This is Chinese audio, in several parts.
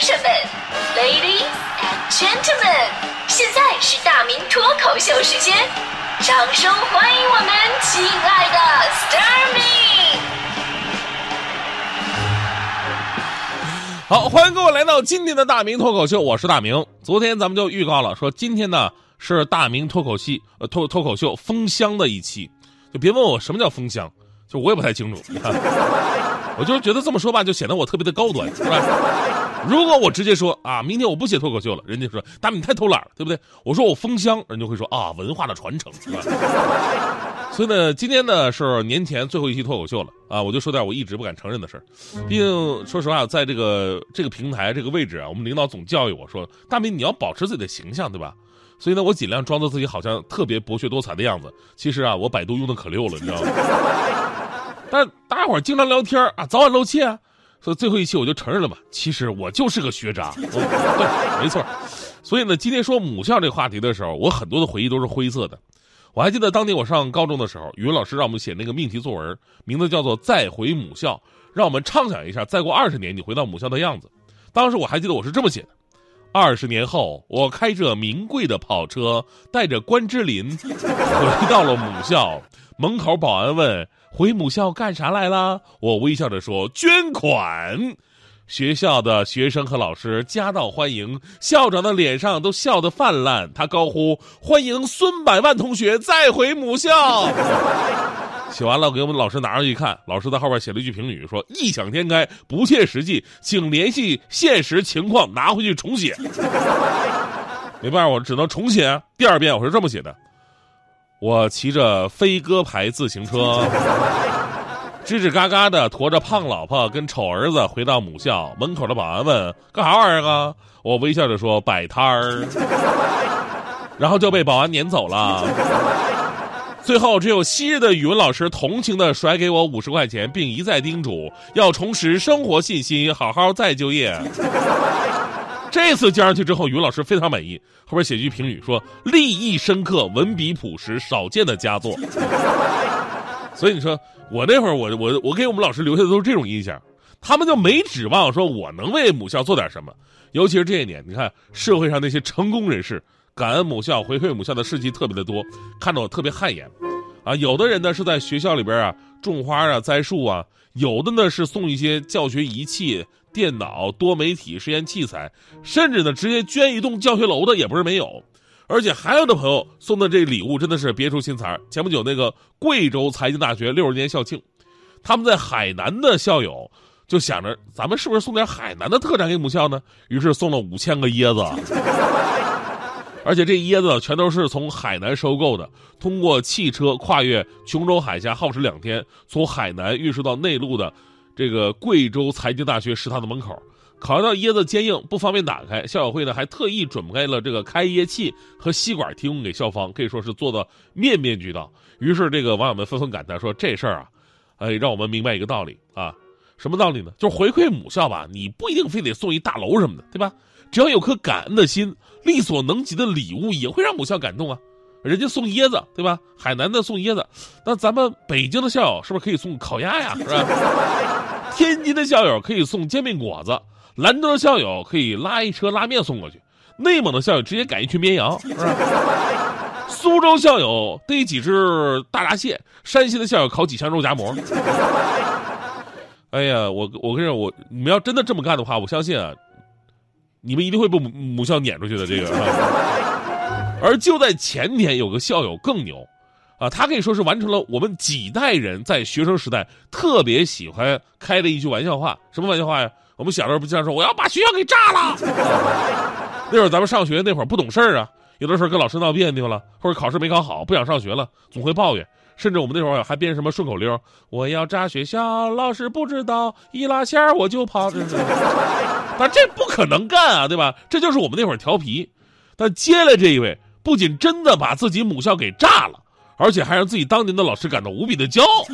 先生们，Ladies and Gentlemen，现在是大明脱口秀时间，掌声欢迎我们亲爱的 s t a r m y 好，欢迎各位来到今天的大明脱口秀，我是大明。昨天咱们就预告了，说今天呢是大明脱口戏呃脱脱口秀封箱的一期，就别问我什么叫封箱，就我也不太清楚。我就是觉得这么说吧，就显得我特别的高端，是吧？如果我直接说啊，明天我不写脱口秀了，人家说大明你太偷懒了，对不对？我说我封箱，人就会说啊，文化的传承，所以呢，今天呢是年前最后一期脱口秀了啊，我就说点我一直不敢承认的事儿。毕竟说实话，在这个这个平台这个位置啊，我们领导总教育我说，大明你要保持自己的形象，对吧？所以呢，我尽量装作自己好像特别博学多才的样子。其实啊，我百度用的可溜了，你知道吗？但大家伙经常聊天啊，早晚露怯啊，所以最后一期我就承认了吧，其实我就是个学渣，对，没错。所以呢，今天说母校这个话题的时候，我很多的回忆都是灰色的。我还记得当年我上高中的时候，语文老师让我们写那个命题作文，名字叫做《再回母校》，让我们畅想一下再过二十年你回到母校的样子。当时我还记得我是这么写的：二十年后，我开着名贵的跑车，带着关之琳回到了母校。门口保安问：“回母校干啥来了？”我微笑着说：“捐款。”学校的学生和老师夹道欢迎，校长的脸上都笑得泛滥。他高呼：“欢迎孙百万同学再回母校！” 写完了，给我们老师拿上去一看，老师在后边写了一句评语，说：“异想天开，不切实际，请联系现实情况拿回去重写。”没办法，我只能重写。第二遍我是这么写的。我骑着飞鸽牌自行车，吱吱嘎嘎的驮着胖老婆跟丑儿子回到母校门口的保安问：“干啥玩意儿啊？”我微笑着说：“摆摊儿。”然后就被保安撵走了。最后，只有昔日的语文老师同情的甩给我五十块钱，并一再叮嘱要重拾生活信心，好好再就业。这次交上去之后，语文老师非常满意，后边写句评语说：“立意深刻，文笔朴实，少见的佳作。”所以你说我那会儿，我我我给我们老师留下的都是这种印象，他们就没指望说我能为母校做点什么。尤其是这一年，你看社会上那些成功人士感恩母校、回馈母校的事迹特别的多，看得我特别汗颜。啊，有的人呢是在学校里边啊种花啊、栽树啊，有的呢是送一些教学仪器。电脑、多媒体实验器材，甚至呢，直接捐一栋教学楼的也不是没有，而且还有的朋友送的这礼物真的是别出心裁。前不久那个贵州财经大学六十年校庆，他们在海南的校友就想着，咱们是不是送点海南的特产给母校呢？于是送了五千个椰子，而且这椰子全都是从海南收购的，通过汽车跨越琼州海峡，耗时两天，从海南运输到内陆的。这个贵州财经大学食堂的门口，考虑到椰子坚硬不方便打开，校友会呢还特意准备了这个开椰器和吸管提供给校方，可以说是做的面面俱到。于是这个网友们纷纷感叹说：“这事儿啊，哎，让我们明白一个道理啊，什么道理呢？就是回馈母校吧，你不一定非得送一大楼什么的，对吧？只要有颗感恩的心，力所能及的礼物也会让母校感动啊。”人家送椰子，对吧？海南的送椰子，那咱们北京的校友是不是可以送烤鸭呀？是吧？天津的校友可以送煎饼果子，兰州的校友可以拉一车拉面送过去，内蒙的校友直接赶一群绵羊，是吧？苏州校友逮几只大闸蟹，山西的校友烤几箱肉夹馍。哎呀，我我跟你说，我你们要真的这么干的话，我相信啊，你们一定会被母母校撵出去的。这个。而就在前天，有个校友更牛，啊，他可以说是完成了我们几代人在学生时代特别喜欢开的一句玩笑话。什么玩笑话呀？我们小时候不经常说我要把学校给炸了。那会儿咱们上学那会儿不懂事儿啊，有的时候跟老师闹别扭了，或者考试没考好不想上学了，总会抱怨。甚至我们那会儿还编什么顺口溜：我要炸学校，老师不知道，一拉线我就跑。但这不可能干啊，对吧？这就是我们那会儿调皮。但接来这一位。不仅真的把自己母校给炸了，而且还让自己当年的老师感到无比的骄傲。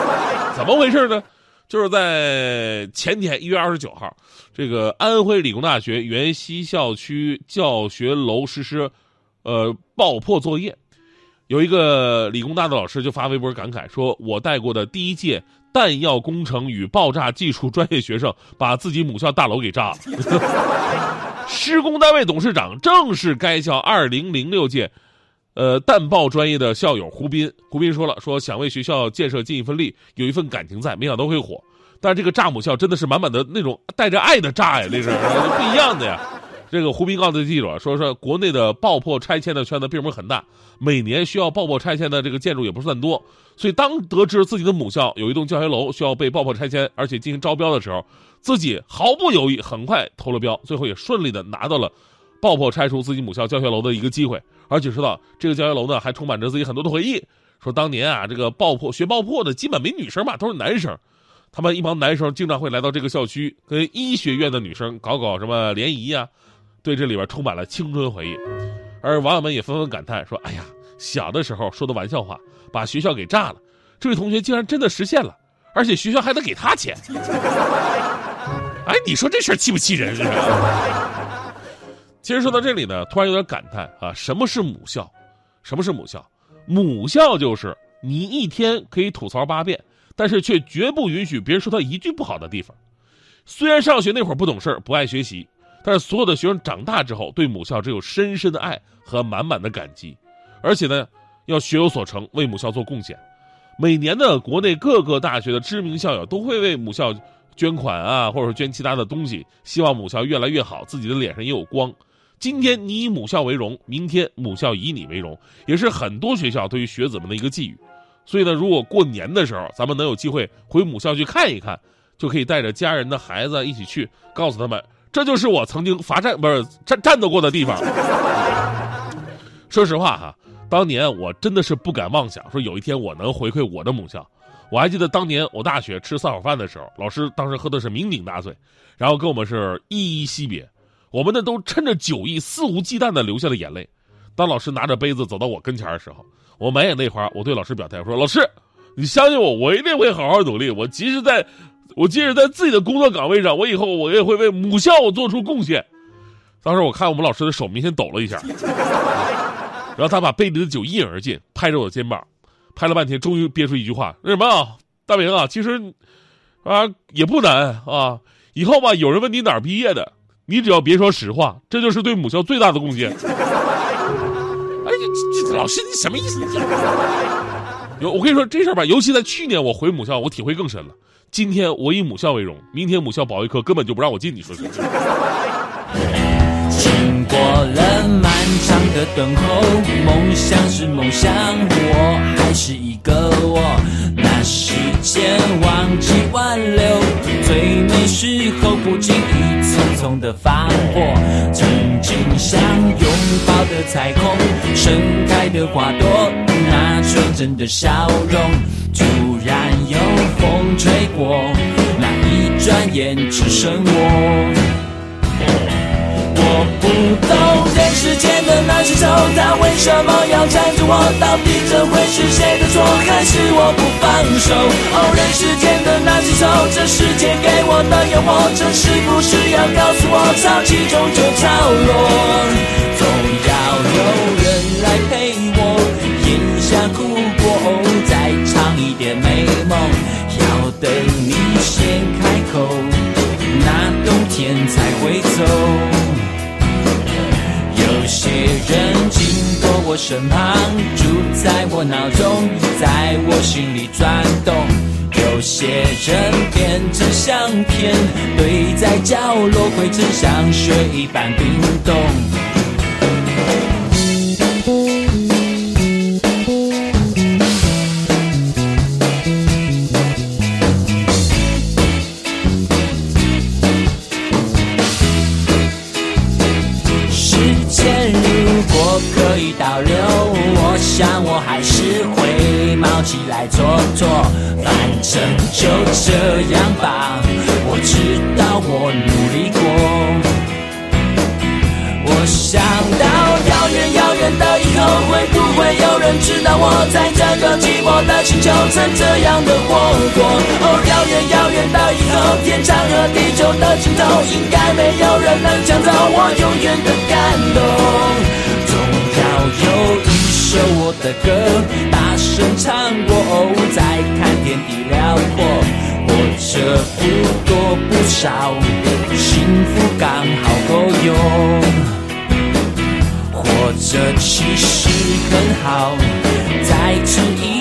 怎么回事呢？就是在前天一月二十九号，这个安徽理工大学原西校区教学楼实施，呃，爆破作业，有一个理工大的老师就发微博感慨说：“我带过的第一届弹药工程与爆炸技术专业学生把自己母校大楼给炸了。施工单位董事长正是该校2006届，呃弹爆专业的校友胡斌。胡斌说了，说想为学校建设尽一份力，有一份感情在，没想到会火。但是这个炸母校真的是满满的那种带着爱的炸呀，那是不一样的呀。这个胡斌告诉记者说：“说国内的爆破拆迁的圈子并不是很大，每年需要爆破拆迁的这个建筑也不算多。所以当得知自己的母校有一栋教学楼需要被爆破拆迁，而且进行招标的时候，自己毫不犹豫，很快投了标，最后也顺利的拿到了爆破拆除自己母校教学楼的一个机会。而且说到这个教学楼呢，还充满着自己很多的回忆。说当年啊，这个爆破学爆破的基本没女生嘛，都是男生。他们一帮男生经常会来到这个校区，跟医学院的女生搞搞什么联谊呀。”对这里边充满了青春回忆，而网友们也纷纷感叹说：“哎呀，小的时候说的玩笑话，把学校给炸了。这位同学竟然真的实现了，而且学校还得给他钱。哎，你说这事儿气不气人？其实说到这里呢，突然有点感叹啊，什么是母校？什么是母校？母校就是你一天可以吐槽八遍，但是却绝不允许别人说他一句不好的地方。虽然上学那会儿不懂事儿不爱学习。”但是所有的学生长大之后，对母校只有深深的爱和满满的感激，而且呢，要学有所成，为母校做贡献。每年的国内各个大学的知名校友都会为母校捐款啊，或者说捐其他的东西，希望母校越来越好，自己的脸上也有光。今天你以母校为荣，明天母校以你为荣，也是很多学校对于学子们的一个寄语。所以呢，如果过年的时候咱们能有机会回母校去看一看，就可以带着家人的孩子一起去，告诉他们。这就是我曾经罚站不是战战斗过的地方。说实话哈，当年我真的是不敢妄想说有一天我能回馈我的母校。我还记得当年我大学吃散伙饭的时候，老师当时喝的是酩酊大醉，然后跟我们是依依惜别，我们呢都趁着酒意肆无忌惮的流下了眼泪。当老师拿着杯子走到我跟前的时候，我满眼泪花，我对老师表态说：“老师，你相信我，我一定会好好努力。我即使在。”我即使在自己的工作岗位上，我以后我也会为母校做出贡献。当时我看我们老师的手明显抖了一下，然后他把杯里的酒一饮而尽，拍着我的肩膀，拍了半天，终于憋出一句话：“那什么，大明啊，其实啊也不难啊。以后吧，有人问你哪儿毕业的，你只要别说实话，这就是对母校最大的贡献。”哎，这这老师你什么意思？有我跟你说这事儿吧，尤其在去年我回母校，我体会更深了。今天我以母校为荣，明天母校保卫科根本就不让我进，你说是？经过了漫长的等候，梦想是梦想，我还是一个我。那时间忘记挽留，最美时候不经意匆匆的放火。曾经想拥抱的彩虹，盛开的花朵，那纯真的笑容，突然有风吹过，那一转眼只剩我。我不懂人世间的那些愁，他为什么要缠着我？到底这会是谁的错，还是我不放手？哦，人世间的那些愁，这世界给我的诱惑，这是不是要告诉我，潮起终究潮落？总要有人来陪我，咽下苦果，再尝一点美梦。等你先开口，那冬天才会走。有些人经过我身旁，住在我脑中，在我心里转动。有些人变成相片，堆在角落，灰尘像雪一般冰冻。如果可以倒流，我想我还是会冒起来做做，反正就这样吧。我知道我努力过。我想到遥远遥远的以后，会不会有人知道我在这个我的星球成这样的活过，哦，遥远遥远的以后，天长和地久的尽头，应该没有人能抢走我永远的感动。总要有一首我的歌，大声唱过，哦，再看天地辽阔，或者不多不少，幸福刚好够用，或者其实很好，再吃一。